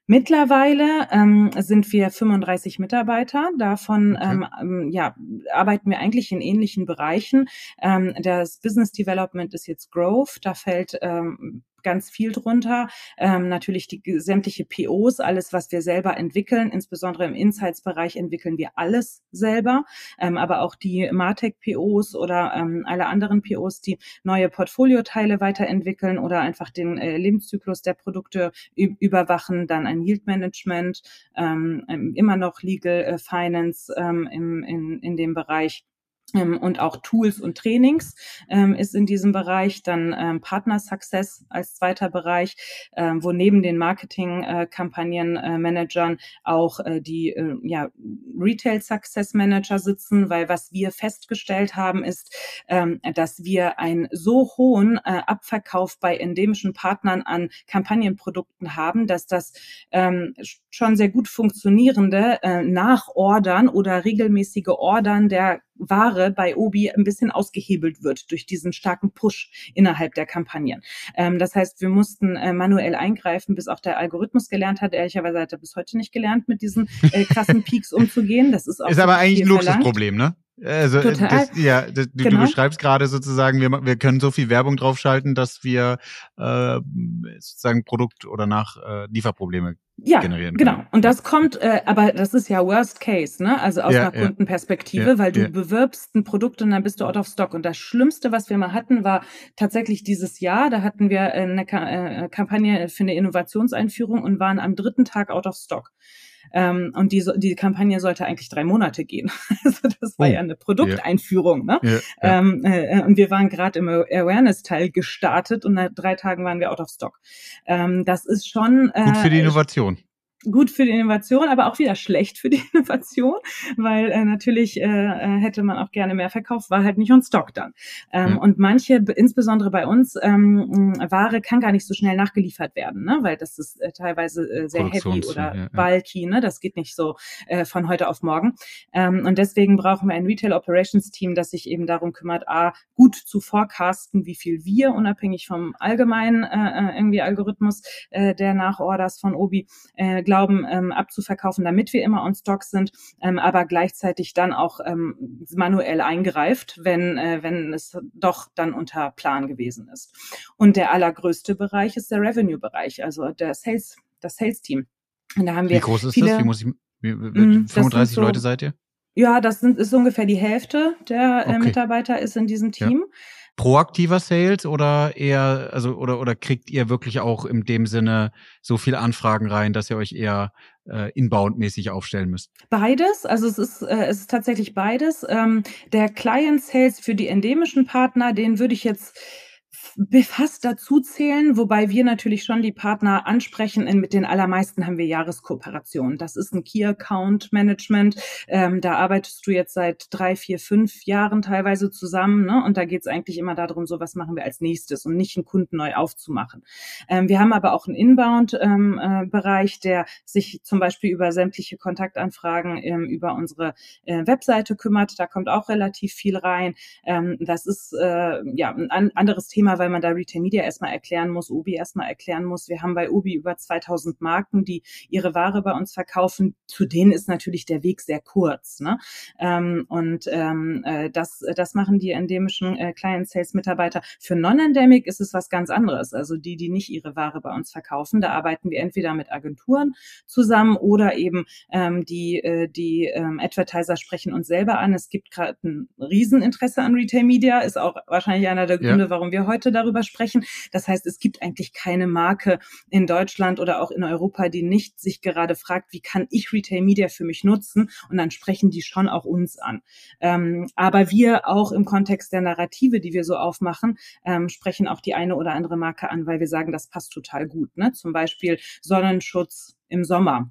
Mittlerweile ähm, sind wir 35 Mitarbeiter. Davon okay. ähm, ähm, ja, arbeiten wir eigentlich in ähnlichen Bereichen. Ähm, das Business Development ist jetzt Growth. Da fällt ähm, ganz viel drunter. Ähm, natürlich die sämtliche POs, alles, was wir selber entwickeln, insbesondere im Insights-Bereich entwickeln wir alles selber, ähm, aber auch die Martech-POs oder ähm, alle anderen POs, die neue Portfolioteile weiterentwickeln oder einfach den äh, Lebenszyklus der Produkte überwachen, dann ein Yield-Management, ähm, immer noch Legal äh, Finance ähm, im, in, in dem Bereich und auch Tools und Trainings ähm, ist in diesem Bereich. Dann ähm, Partner Success als zweiter Bereich, ähm, wo neben den Marketing-Kampagnen-Managern äh, auch äh, die äh, ja, Retail Success Manager sitzen, weil was wir festgestellt haben, ist, ähm, dass wir einen so hohen äh, Abverkauf bei endemischen Partnern an Kampagnenprodukten haben, dass das ähm, schon sehr gut funktionierende äh, Nachordern oder regelmäßige Ordern der Ware bei Obi ein bisschen ausgehebelt wird durch diesen starken Push innerhalb der Kampagnen. Ähm, das heißt, wir mussten äh, manuell eingreifen, bis auch der Algorithmus gelernt hat. Ehrlicherweise hat er bis heute nicht gelernt, mit diesen äh, krassen (laughs) Peaks umzugehen. Das ist auch ist aber eigentlich ein Luxusproblem, ne? Also Total. Das, ja, das, du, genau. du beschreibst gerade sozusagen, wir, wir können so viel Werbung draufschalten, dass wir äh, sozusagen Produkt- oder nach äh, Lieferprobleme ja, generieren genau. Und das kommt, äh, aber das ist ja Worst Case, ne? Also aus ja, einer ja. Kundenperspektive, ja, weil du bewirbst ein Produkt und dann bist du out of stock. Und das Schlimmste, was wir mal hatten, war tatsächlich dieses Jahr. Da hatten wir eine äh, Kampagne für eine Innovationseinführung und waren am dritten Tag out of stock. Ähm, und die, die Kampagne sollte eigentlich drei Monate gehen. (laughs) Also das war oh. ja eine Produkteinführung. Ne? Ja, ja. Ähm, äh, und wir waren gerade im Awareness-Teil gestartet und nach drei Tagen waren wir out of stock. Ähm, das ist schon. Äh, Gut für die Innovation gut für die Innovation, aber auch wieder schlecht für die (laughs) Innovation, weil äh, natürlich äh, äh, hätte man auch gerne mehr verkauft, war halt nicht on Stock dann. Ähm, mhm. Und manche, insbesondere bei uns, ähm, Ware kann gar nicht so schnell nachgeliefert werden, ne? weil das ist äh, teilweise äh, sehr heavy oder ja, bulky, ne? das geht nicht so äh, von heute auf morgen. Ähm, und deswegen brauchen wir ein Retail Operations Team, das sich eben darum kümmert, a, gut zu forecasten, wie viel wir, unabhängig vom allgemeinen äh, äh irgendwie Algorithmus äh, der Nachorders von Obi, äh, glauben, ähm, abzuverkaufen, damit wir immer on Stock sind, ähm, aber gleichzeitig dann auch ähm, manuell eingreift, wenn, äh, wenn es doch dann unter Plan gewesen ist. Und der allergrößte Bereich ist der Revenue-Bereich, also der Sales, das Sales-Team. Und da haben wir wie groß ist viele, das? Wie muss ich, wie, wie, 35 so, Leute seid ihr? Ja, das sind, ist ungefähr die Hälfte der äh, okay. Mitarbeiter ist in diesem Team. Ja proaktiver Sales oder eher, also oder oder kriegt ihr wirklich auch in dem Sinne so viele Anfragen rein, dass ihr euch eher äh, inbound-mäßig aufstellen müsst? Beides, also es ist, äh, es ist tatsächlich beides. Ähm, der Client Sales für die endemischen Partner, den würde ich jetzt fast dazu zählen, wobei wir natürlich schon die Partner ansprechen. Mit den allermeisten haben wir Jahreskooperationen. Das ist ein Key Account Management. Ähm, da arbeitest du jetzt seit drei, vier, fünf Jahren teilweise zusammen. Ne? Und da geht es eigentlich immer darum, so was machen wir als nächstes und nicht einen Kunden neu aufzumachen. Ähm, wir haben aber auch einen Inbound-Bereich, ähm, äh, der sich zum Beispiel über sämtliche Kontaktanfragen ähm, über unsere äh, Webseite kümmert. Da kommt auch relativ viel rein. Ähm, das ist äh, ja ein anderes Thema, weil man da Retail Media erstmal erklären muss, Obi erstmal erklären muss. Wir haben bei Obi über 2000 Marken, die ihre Ware bei uns verkaufen. Zu denen ist natürlich der Weg sehr kurz. Ne? Ähm, und ähm, äh, das, das machen die endemischen äh, Client Sales Mitarbeiter. Für Non-Endemic ist es was ganz anderes. Also die, die nicht ihre Ware bei uns verkaufen, da arbeiten wir entweder mit Agenturen zusammen oder eben ähm, die, äh, die ähm, Advertiser sprechen uns selber an. Es gibt gerade ein Rieseninteresse an Retail Media, ist auch wahrscheinlich einer der Gründe, ja. warum wir heute darüber sprechen. Das heißt, es gibt eigentlich keine Marke in Deutschland oder auch in Europa, die nicht sich gerade fragt, wie kann ich Retail Media für mich nutzen? Und dann sprechen die schon auch uns an. Ähm, aber wir auch im Kontext der Narrative, die wir so aufmachen, ähm, sprechen auch die eine oder andere Marke an, weil wir sagen, das passt total gut. Ne? Zum Beispiel Sonnenschutz im Sommer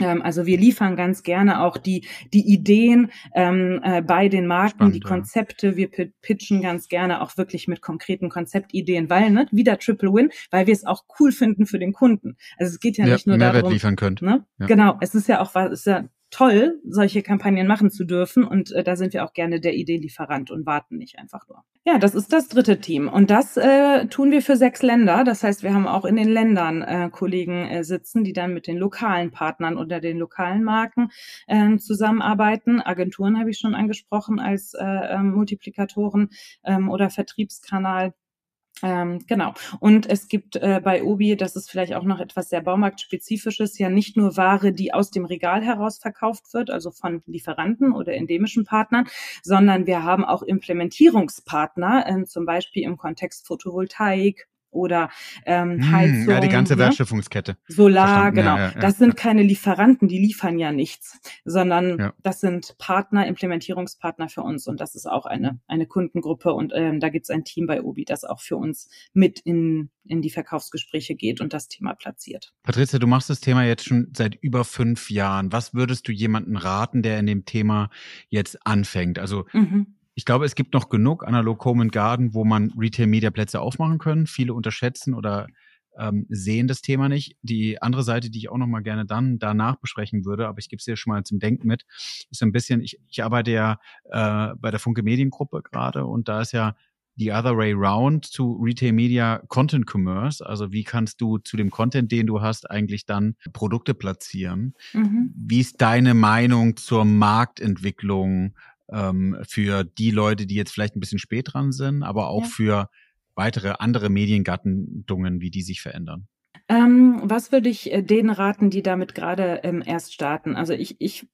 also wir liefern ganz gerne auch die, die Ideen ähm, äh, bei den Marken, Spannend, die Konzepte. Wir pitchen ganz gerne auch wirklich mit konkreten Konzeptideen, weil ne, wieder Triple Win, weil wir es auch cool finden für den Kunden. Also es geht ja, ja nicht nur Mehrwert darum, liefern könnt. Ne? Ja. Genau, es ist ja auch was, ist ja toll, solche Kampagnen machen zu dürfen. Und äh, da sind wir auch gerne der Ideelieferant und warten nicht einfach nur. Ja, das ist das dritte Team. Und das äh, tun wir für sechs Länder. Das heißt, wir haben auch in den Ländern äh, Kollegen äh, sitzen, die dann mit den lokalen Partnern oder den lokalen Marken äh, zusammenarbeiten. Agenturen habe ich schon angesprochen als äh, ähm, Multiplikatoren ähm, oder Vertriebskanal. Ähm, genau. Und es gibt äh, bei Obi, das ist vielleicht auch noch etwas sehr Baumarktspezifisches, ja nicht nur Ware, die aus dem Regal heraus verkauft wird, also von Lieferanten oder endemischen Partnern, sondern wir haben auch Implementierungspartner, äh, zum Beispiel im Kontext Photovoltaik, oder ähm, hm, Heizung. Ja, die ganze ne? Wertschöpfungskette. Solar, Verstanden. genau. Ja, ja, das sind keine Lieferanten, die liefern ja nichts, sondern das sind Partner, Implementierungspartner für uns und das ist auch eine, eine Kundengruppe und ähm, da gibt es ein Team bei Obi, das auch für uns mit in, in die Verkaufsgespräche geht und das Thema platziert. Patricia, du machst das Thema jetzt schon seit über fünf Jahren. Was würdest du jemanden raten, der in dem Thema jetzt anfängt? Also mhm ich glaube, es gibt noch genug analog Home and Garden, wo man Retail-Media-Plätze aufmachen können. Viele unterschätzen oder ähm, sehen das Thema nicht. Die andere Seite, die ich auch noch mal gerne dann danach besprechen würde, aber ich gebe es dir schon mal zum Denken mit, ist so ein bisschen, ich, ich arbeite ja äh, bei der Funke Mediengruppe gerade und da ist ja the other way round zu Retail Media Content Commerce. Also wie kannst du zu dem Content, den du hast, eigentlich dann Produkte platzieren? Mhm. Wie ist deine Meinung zur Marktentwicklung ähm, für die Leute, die jetzt vielleicht ein bisschen spät dran sind, aber auch ja. für weitere andere Mediengattungen, wie die sich verändern? Ähm, was würde ich äh, denen raten, die damit gerade ähm, erst starten? Also ich, ich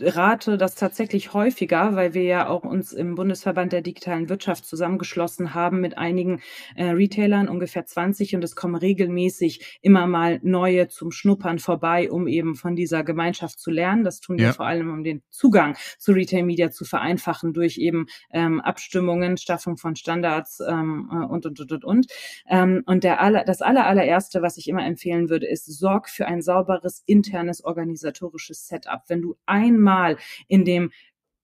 rate das tatsächlich häufiger, weil wir ja auch uns im Bundesverband der digitalen Wirtschaft zusammengeschlossen haben mit einigen äh, Retailern, ungefähr 20, und es kommen regelmäßig immer mal neue zum Schnuppern vorbei, um eben von dieser Gemeinschaft zu lernen. Das tun wir ja. vor allem, um den Zugang zu Retail Media zu vereinfachen durch eben ähm, Abstimmungen, Staffung von Standards ähm, äh, und, und, und, und, und. Ähm, und der aller, das aller, allererste, was ich immer empfehlen würde, ist, sorg für ein sauberes internes organisatorisches Setup. Wenn du einmal Mal in dem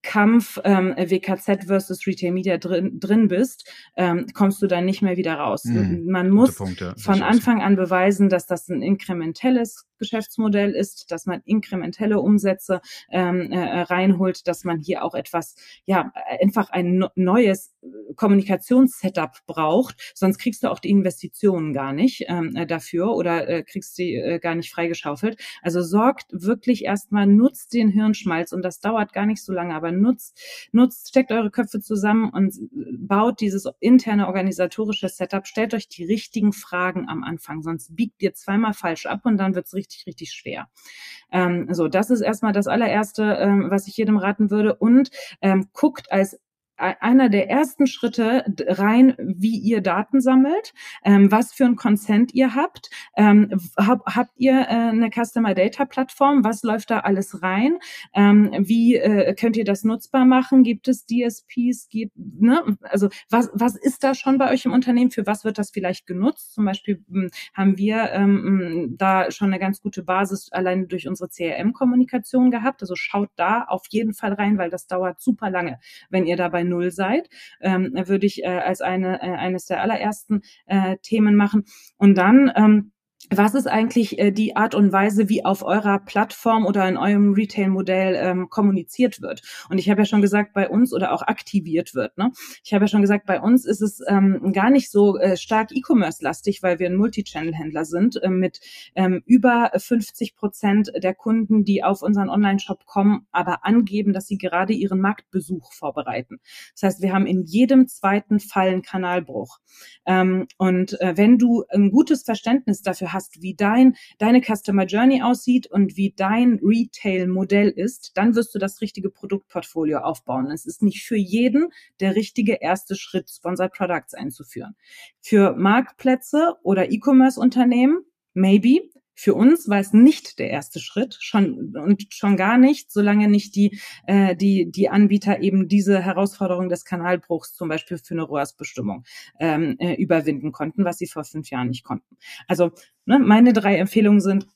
Kampf ähm, WKZ versus Retail Media drin, drin bist, ähm, kommst du dann nicht mehr wieder raus. Mhm. Man muss von Anfang an beweisen, dass das ein inkrementelles Geschäftsmodell ist, dass man inkrementelle Umsätze ähm, äh, reinholt, dass man hier auch etwas, ja, einfach ein neues Kommunikationssetup braucht, sonst kriegst du auch die Investitionen gar nicht ähm, äh, dafür oder äh, kriegst die äh, gar nicht freigeschaufelt. Also sorgt wirklich erstmal, nutzt den Hirnschmalz und das dauert gar nicht so lange, aber nutzt, nutzt, steckt eure Köpfe zusammen und baut dieses interne organisatorische Setup, stellt euch die richtigen Fragen am Anfang, sonst biegt ihr zweimal falsch ab und dann wird's richtig richtig, richtig schwer. Ähm, so, das ist erstmal das allererste, ähm, was ich jedem raten würde. Und ähm, guckt als einer der ersten Schritte rein, wie ihr Daten sammelt, ähm, was für ein Consent ihr habt. Ähm, hab, habt ihr äh, eine Customer Data Plattform? Was läuft da alles rein? Ähm, wie äh, könnt ihr das nutzbar machen? Gibt es DSPs? Gibt, ne? Also was, was ist da schon bei euch im Unternehmen? Für was wird das vielleicht genutzt? Zum Beispiel hm, haben wir ähm, hm, da schon eine ganz gute Basis allein durch unsere CRM-Kommunikation gehabt. Also schaut da auf jeden Fall rein, weil das dauert super lange, wenn ihr dabei Null seid, ähm, würde ich äh, als eine, äh, eines der allerersten äh, Themen machen. Und dann ähm, was ist eigentlich äh, die Art und Weise, wie auf eurer Plattform oder in eurem Retail-Modell ähm, kommuniziert wird? Und ich habe ja schon gesagt, bei uns oder auch aktiviert wird. Ne? Ich habe ja schon gesagt, bei uns ist es ähm, gar nicht so äh, stark E-Commerce-lastig, weil wir ein Multi-Channel-Händler sind äh, mit ähm, über 50 Prozent der Kunden, die auf unseren Online-Shop kommen, aber angeben, dass sie gerade ihren Marktbesuch vorbereiten. Das heißt, wir haben in jedem zweiten Fall einen Kanalbruch. Ähm, und äh, wenn du ein gutes Verständnis dafür hast, hast, wie dein, deine Customer Journey aussieht und wie dein Retail-Modell ist, dann wirst du das richtige Produktportfolio aufbauen. Es ist nicht für jeden der richtige erste Schritt, Sponsored Products einzuführen. Für Marktplätze oder E-Commerce-Unternehmen, maybe. Für uns war es nicht der erste Schritt, schon und schon gar nicht, solange nicht die äh, die die Anbieter eben diese Herausforderung des Kanalbruchs zum Beispiel für eine ROAS-Bestimmung ähm, äh, überwinden konnten, was sie vor fünf Jahren nicht konnten. Also ne, meine drei Empfehlungen sind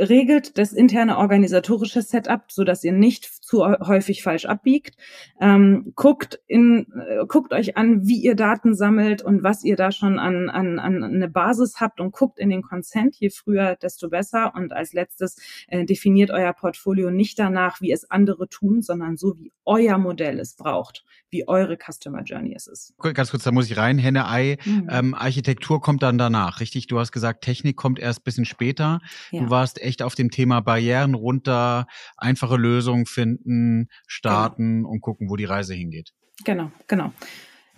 regelt das interne organisatorische Setup, so dass ihr nicht zu häufig falsch abbiegt. Ähm, guckt in, äh, guckt euch an, wie ihr Daten sammelt und was ihr da schon an, an, an eine Basis habt und guckt in den Consent. Je früher, desto besser. Und als letztes äh, definiert euer Portfolio nicht danach, wie es andere tun, sondern so, wie euer Modell es braucht, wie eure Customer Journey es ist. Ganz kurz, da muss ich rein. Henne, Ei, mhm. ähm, Architektur kommt dann danach, richtig? Du hast gesagt, Technik kommt erst bisschen später. Ja. Du warst echt auf dem Thema Barrieren runter, einfache Lösungen finden, starten genau. und gucken, wo die Reise hingeht. Genau, genau.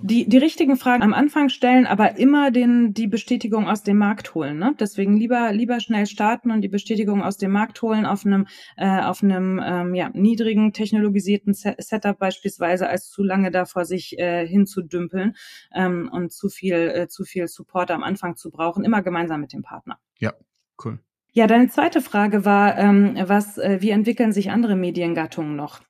Die, die richtigen Fragen am Anfang stellen, aber immer den, die Bestätigung aus dem Markt holen. Ne? Deswegen lieber, lieber schnell starten und die Bestätigung aus dem Markt holen auf einem, äh, auf einem ähm, ja, niedrigen technologisierten Setup beispielsweise, als zu lange da vor sich äh, hinzudümpeln ähm, und zu viel, äh, zu viel Support am Anfang zu brauchen. Immer gemeinsam mit dem Partner. Ja, cool. Ja, deine zweite Frage war, ähm, was, äh, wie entwickeln sich andere Mediengattungen noch?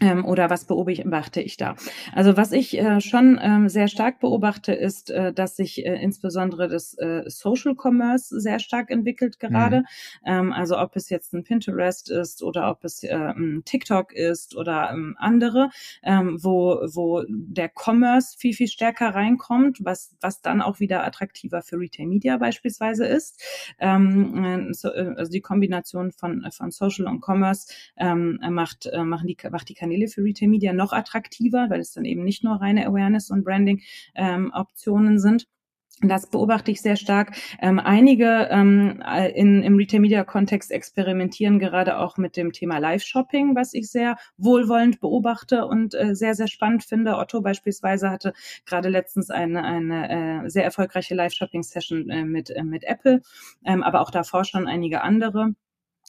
Ähm, oder was beobachte ich da? Also was ich äh, schon ähm, sehr stark beobachte, ist, äh, dass sich äh, insbesondere das äh, Social Commerce sehr stark entwickelt gerade. Mhm. Ähm, also ob es jetzt ein Pinterest ist oder ob es äh, ein TikTok ist oder ähm, andere, ähm, wo, wo der Commerce viel, viel stärker reinkommt, was, was dann auch wieder attraktiver für Retail Media beispielsweise ist. Ähm, so, äh, also die Kombination von, von Social und Commerce macht, machen die, macht die Kanäle Kanäle für Retail Media noch attraktiver, weil es dann eben nicht nur reine Awareness und Branding ähm, sind. Das beobachte ich sehr stark. Ähm, einige ähm, in, im Retail Media Kontext experimentieren gerade auch mit dem Thema Live-Shopping, was ich sehr wohlwollend beobachte und äh, sehr, sehr spannend finde. Otto beispielsweise hatte gerade letztens eine, eine äh, sehr erfolgreiche Live-Shopping-Session äh, mit, äh, mit Apple, ähm, aber auch davor schon einige andere.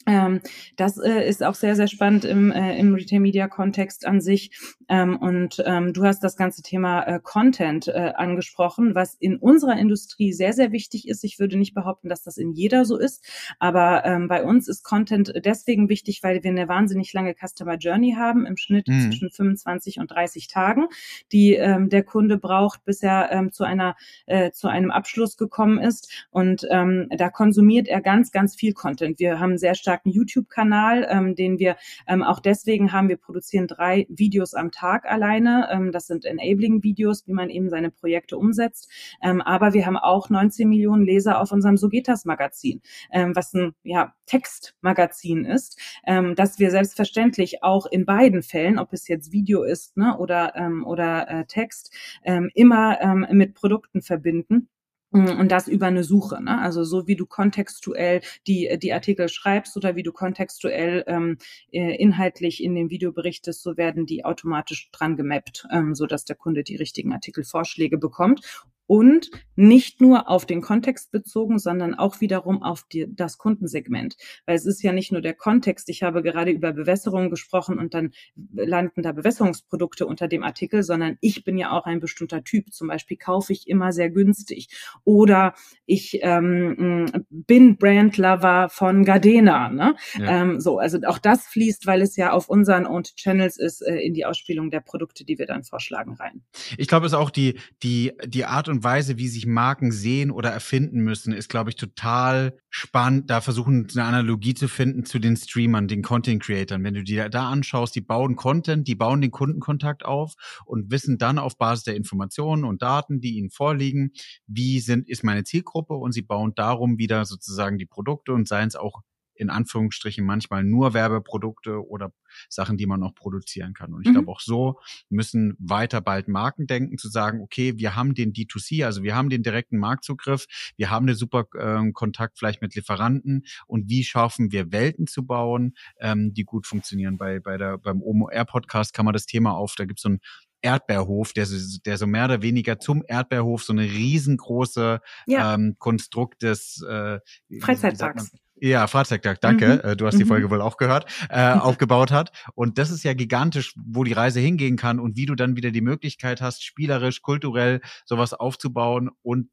Ähm, das äh, ist auch sehr, sehr spannend im, äh, im Retail-Media-Kontext an sich. Ähm, und ähm, du hast das ganze Thema äh, Content äh, angesprochen, was in unserer Industrie sehr, sehr wichtig ist. Ich würde nicht behaupten, dass das in jeder so ist, aber ähm, bei uns ist Content deswegen wichtig, weil wir eine wahnsinnig lange Customer Journey haben, im Schnitt mhm. zwischen 25 und 30 Tagen, die ähm, der Kunde braucht, bis er ähm, zu einer äh, zu einem Abschluss gekommen ist. Und da konsumiert er ganz, ganz viel Content. Wir haben sehr starken YouTube-Kanal, ähm, den wir ähm, auch deswegen haben. Wir produzieren drei Videos am Tag alleine. Ähm, das sind Enabling-Videos, wie man eben seine Projekte umsetzt. Ähm, aber wir haben auch 19 Millionen Leser auf unserem Sogetas-Magazin, ähm, was ein ja, Textmagazin ist, ähm, dass wir selbstverständlich auch in beiden Fällen, ob es jetzt Video ist ne, oder, ähm, oder äh, Text, ähm, immer ähm, mit Produkten verbinden. Mm, und das über eine Suche. Ne? Also so wie du kontextuell die, die Artikel schreibst oder wie du kontextuell ähm, äh, inhaltlich in dem Video berichtest, so werden die automatisch dran gemappt, ähm, so dass der Kunde die richtigen Artikelvorschläge bekommt und nicht nur auf den Kontext bezogen, sondern auch wiederum auf die, das Kundensegment. Weil es ist ja nicht nur der Kontext. Ich habe gerade über Bewässerung gesprochen und dann landen da Bewässerungsprodukte unter dem Artikel, sondern ich bin ja auch ein bestimmter Typ. Zum Beispiel kaufe ich immer sehr günstig oder ich ähm, bin Brandlover von Gardena. Ne? Ja. Ähm, so, also auch das fließt, weil es ja auf unseren Owned Channels ist, äh, in die Ausspielung der Produkte, die wir dann vorschlagen, rein. Ich glaube, es ist auch die, die, die Art und Weise, wie sich Marken sehen oder erfinden müssen, ist, glaube ich, total spannend. Da versuchen, eine Analogie zu finden zu den Streamern, den Content Creatern. Wenn du dir da anschaust, die bauen Content, die bauen den Kundenkontakt auf und wissen dann auf Basis der Informationen und Daten, die ihnen vorliegen, wie sind, ist meine Zielgruppe und sie bauen darum wieder sozusagen die Produkte und seien es auch in Anführungsstrichen manchmal nur Werbeprodukte oder Sachen, die man noch produzieren kann. Und ich mhm. glaube, auch so müssen weiter bald Marken denken, zu sagen, okay, wir haben den D2C, also wir haben den direkten Marktzugriff, wir haben den super äh, Kontakt vielleicht mit Lieferanten und wie schaffen wir Welten zu bauen, ähm, die gut funktionieren. Bei, bei der, beim OMR-Podcast kann man das Thema auf, da gibt es so ein Erdbeerhof, der, der so mehr oder weniger zum Erdbeerhof so eine riesengroße ja. ähm, Konstrukt des äh, Freizeitparks. Ja, Fahrzeugtag, danke. Mhm. Äh, du hast die Folge mhm. wohl auch gehört, äh, (laughs) aufgebaut hat. Und das ist ja gigantisch, wo die Reise hingehen kann und wie du dann wieder die Möglichkeit hast, spielerisch, kulturell sowas aufzubauen und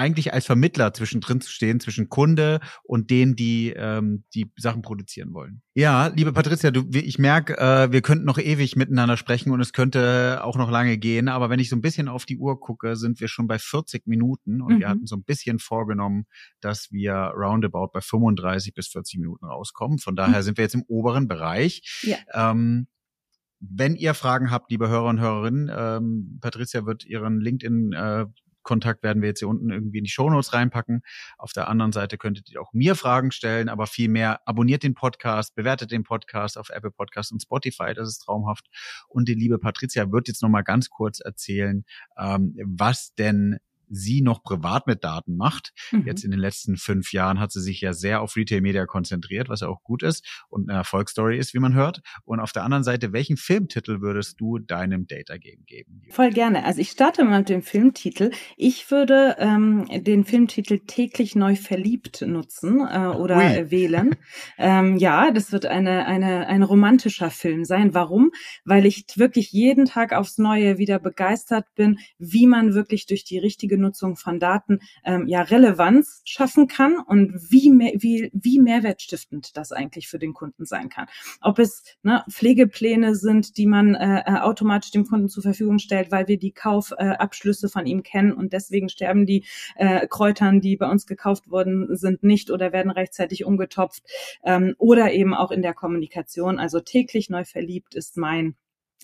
eigentlich als Vermittler zwischendrin zu stehen, zwischen Kunde und denen, die ähm, die Sachen produzieren wollen. Ja, liebe Patricia, du, ich merke, äh, wir könnten noch ewig miteinander sprechen und es könnte auch noch lange gehen. Aber wenn ich so ein bisschen auf die Uhr gucke, sind wir schon bei 40 Minuten und mhm. wir hatten so ein bisschen vorgenommen, dass wir roundabout bei 35 bis 40 Minuten rauskommen. Von daher mhm. sind wir jetzt im oberen Bereich. Ja. Ähm, wenn ihr Fragen habt, liebe Hörer und Hörerinnen, ähm, Patricia wird ihren LinkedIn äh, Kontakt werden wir jetzt hier unten irgendwie in die Shownotes reinpacken. Auf der anderen Seite könntet ihr auch mir Fragen stellen, aber vielmehr abonniert den Podcast, bewertet den Podcast auf Apple Podcast und Spotify, das ist traumhaft. Und die liebe Patricia wird jetzt nochmal ganz kurz erzählen, ähm, was denn sie noch privat mit Daten macht. Mhm. Jetzt in den letzten fünf Jahren hat sie sich ja sehr auf Retail Media konzentriert, was ja auch gut ist und eine Erfolgsstory ist, wie man hört. Und auf der anderen Seite, welchen Filmtitel würdest du deinem Data Game geben? Voll gerne. Also ich starte mal mit dem Filmtitel. Ich würde ähm, den Filmtitel täglich neu verliebt nutzen äh, oder Ui. wählen. (laughs) ähm, ja, das wird eine, eine, ein romantischer Film sein. Warum? Weil ich wirklich jeden Tag aufs Neue wieder begeistert bin, wie man wirklich durch die richtige Nutzung von Daten ähm, ja Relevanz schaffen kann und wie, mehr, wie, wie mehrwertstiftend das eigentlich für den Kunden sein kann. Ob es ne, Pflegepläne sind, die man äh, äh, automatisch dem Kunden zur Verfügung stellt, weil wir die Kaufabschlüsse äh, von ihm kennen und deswegen sterben die äh, Kräutern, die bei uns gekauft worden sind, nicht oder werden rechtzeitig umgetopft ähm, oder eben auch in der Kommunikation. Also täglich neu verliebt ist mein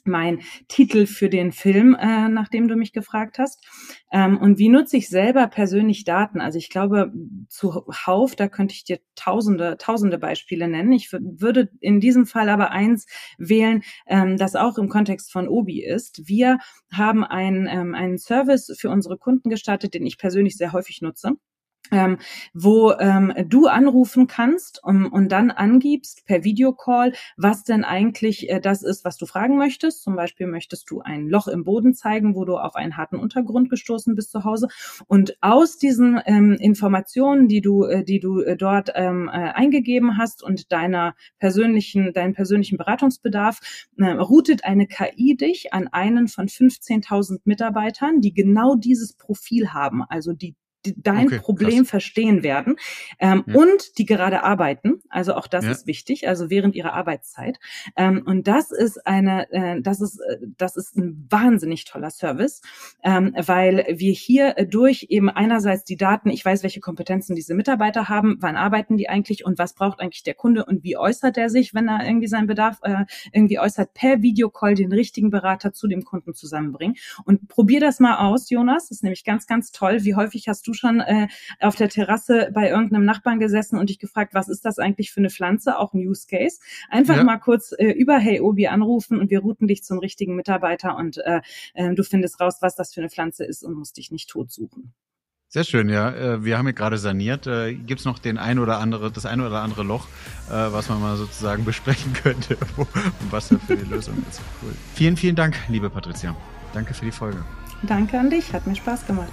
mein Titel für den Film, äh, nachdem du mich gefragt hast. Ähm, und wie nutze ich selber persönlich Daten? Also ich glaube, zuhauf, da könnte ich dir tausende, tausende Beispiele nennen. Ich würde in diesem Fall aber eins wählen, ähm, das auch im Kontext von Obi ist. Wir haben einen, ähm, einen Service für unsere Kunden gestartet, den ich persönlich sehr häufig nutze ähm, wo ähm, du anrufen kannst um, und dann angibst per Videocall, was denn eigentlich äh, das ist, was du fragen möchtest. Zum Beispiel möchtest du ein Loch im Boden zeigen, wo du auf einen harten Untergrund gestoßen bist zu Hause. Und aus diesen ähm, Informationen, die du, äh, die du äh, dort ähm, äh, eingegeben hast und deiner persönlichen, deinen persönlichen Beratungsbedarf, äh, routet eine KI dich an einen von 15.000 Mitarbeitern, die genau dieses Profil haben, also die dein okay, Problem krass. verstehen werden ähm, ja. und die gerade arbeiten. Also auch das ja. ist wichtig, also während ihrer Arbeitszeit. Ähm, und das ist eine, äh, das ist, äh, das ist ein wahnsinnig toller Service, ähm, weil wir hier durch eben einerseits die Daten, ich weiß, welche Kompetenzen diese Mitarbeiter haben, wann arbeiten die eigentlich und was braucht eigentlich der Kunde und wie äußert er sich, wenn er irgendwie seinen Bedarf äh, irgendwie äußert, per Videocall den richtigen Berater zu dem Kunden zusammenbringen. Und probier das mal aus, Jonas. Das ist nämlich ganz, ganz toll. Wie häufig hast du schon äh, auf der Terrasse bei irgendeinem Nachbarn gesessen und dich gefragt, was ist das eigentlich für eine Pflanze, auch ein Use Case. Einfach ja. mal kurz äh, über Hey Obi anrufen und wir routen dich zum richtigen Mitarbeiter und äh, äh, du findest raus, was das für eine Pflanze ist und musst dich nicht tot suchen. Sehr schön, ja. Äh, wir haben ja gerade saniert. Äh, Gibt es noch den ein oder andere, das ein oder andere Loch, äh, was man mal sozusagen (laughs) besprechen könnte und was da für die Lösung ist? Cool. Vielen, vielen Dank, liebe Patricia. Danke für die Folge. Danke an dich, hat mir Spaß gemacht.